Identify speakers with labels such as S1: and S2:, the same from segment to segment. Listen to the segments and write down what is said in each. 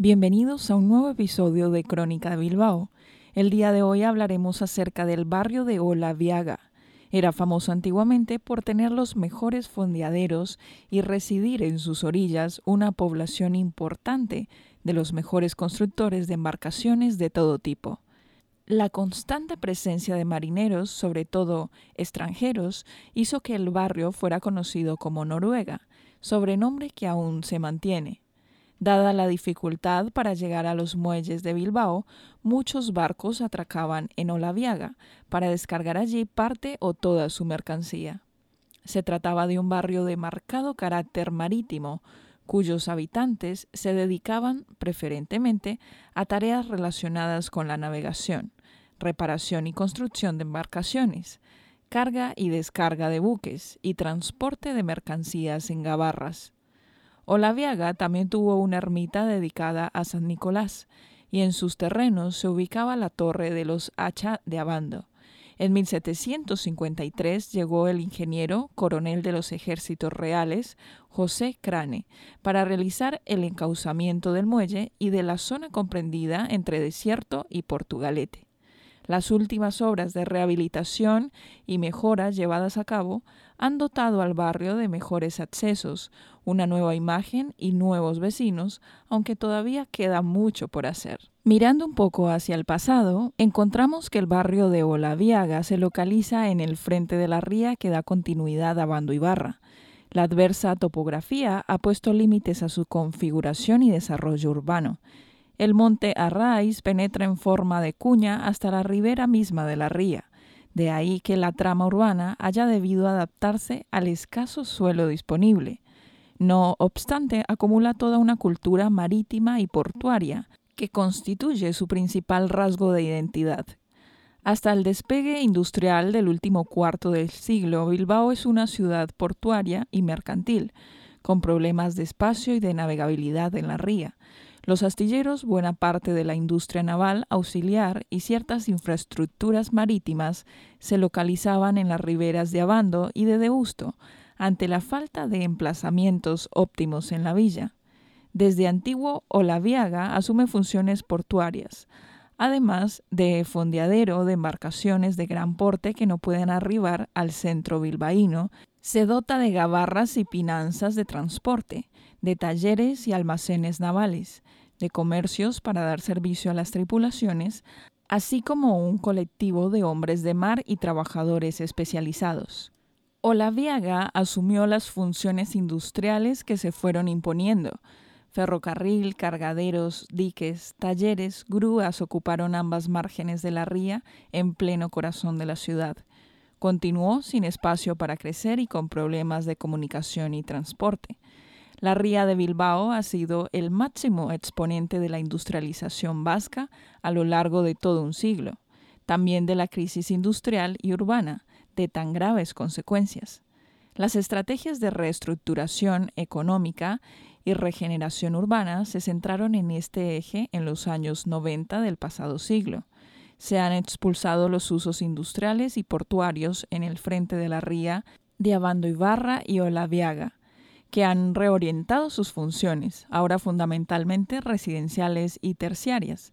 S1: Bienvenidos a un nuevo episodio de Crónica de Bilbao. El día de hoy hablaremos acerca del barrio de Olaviaga. Era famoso antiguamente por tener los mejores fondeaderos y residir en sus orillas una población importante de los mejores constructores de embarcaciones de todo tipo. La constante presencia de marineros, sobre todo extranjeros, hizo que el barrio fuera conocido como Noruega, sobrenombre que aún se mantiene. Dada la dificultad para llegar a los muelles de Bilbao, muchos barcos atracaban en Olaviaga para descargar allí parte o toda su mercancía. Se trataba de un barrio de marcado carácter marítimo, cuyos habitantes se dedicaban preferentemente a tareas relacionadas con la navegación, reparación y construcción de embarcaciones, carga y descarga de buques y transporte de mercancías en gabarras. Olaviaga también tuvo una ermita dedicada a San Nicolás, y en sus terrenos se ubicaba la torre de los Hacha de Abando. En 1753 llegó el ingeniero coronel de los ejércitos reales, José Crane, para realizar el encauzamiento del muelle y de la zona comprendida entre Desierto y Portugalete. Las últimas obras de rehabilitación y mejoras llevadas a cabo han dotado al barrio de mejores accesos, una nueva imagen y nuevos vecinos, aunque todavía queda mucho por hacer. Mirando un poco hacia el pasado, encontramos que el barrio de Olaviaga se localiza en el frente de la ría que da continuidad a Bando Ibarra. La adversa topografía ha puesto límites a su configuración y desarrollo urbano. El monte Arraiz penetra en forma de cuña hasta la ribera misma de la ría. De ahí que la trama urbana haya debido adaptarse al escaso suelo disponible. No obstante, acumula toda una cultura marítima y portuaria, que constituye su principal rasgo de identidad. Hasta el despegue industrial del último cuarto del siglo, Bilbao es una ciudad portuaria y mercantil, con problemas de espacio y de navegabilidad en la ría. Los astilleros, buena parte de la industria naval auxiliar y ciertas infraestructuras marítimas se localizaban en las riberas de Abando y de Deusto, ante la falta de emplazamientos óptimos en la villa. Desde antiguo Olaviaga asume funciones portuarias, además de fondeadero de embarcaciones de gran porte que no pueden arribar al centro bilbaíno, se dota de gabarras y pinanzas de transporte, de talleres y almacenes navales, de comercios para dar servicio a las tripulaciones, así como un colectivo de hombres de mar y trabajadores especializados. Olaviaga asumió las funciones industriales que se fueron imponiendo. Ferrocarril, cargaderos, diques, talleres, grúas ocuparon ambas márgenes de la ría en pleno corazón de la ciudad. Continuó sin espacio para crecer y con problemas de comunicación y transporte. La ría de Bilbao ha sido el máximo exponente de la industrialización vasca a lo largo de todo un siglo, también de la crisis industrial y urbana, de tan graves consecuencias. Las estrategias de reestructuración económica y regeneración urbana se centraron en este eje en los años 90 del pasado siglo. Se han expulsado los usos industriales y portuarios en el frente de la ría de Abando Ibarra y Olaviaga, que han reorientado sus funciones, ahora fundamentalmente residenciales y terciarias,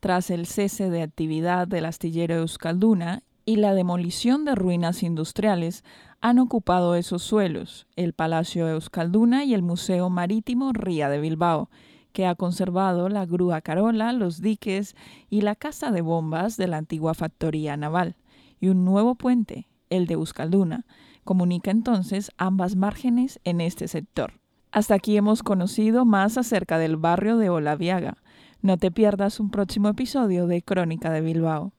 S1: tras el cese de actividad del astillero Euskalduna y la demolición de ruinas industriales han ocupado esos suelos, el Palacio Euskalduna y el Museo Marítimo Ría de Bilbao, que ha conservado la grúa Carola, los diques y la casa de bombas de la antigua factoría naval, y un nuevo puente, el de Euskalduna, comunica entonces ambas márgenes en este sector. Hasta aquí hemos conocido más acerca del barrio de Olaviaga. No te pierdas un próximo episodio de Crónica de Bilbao.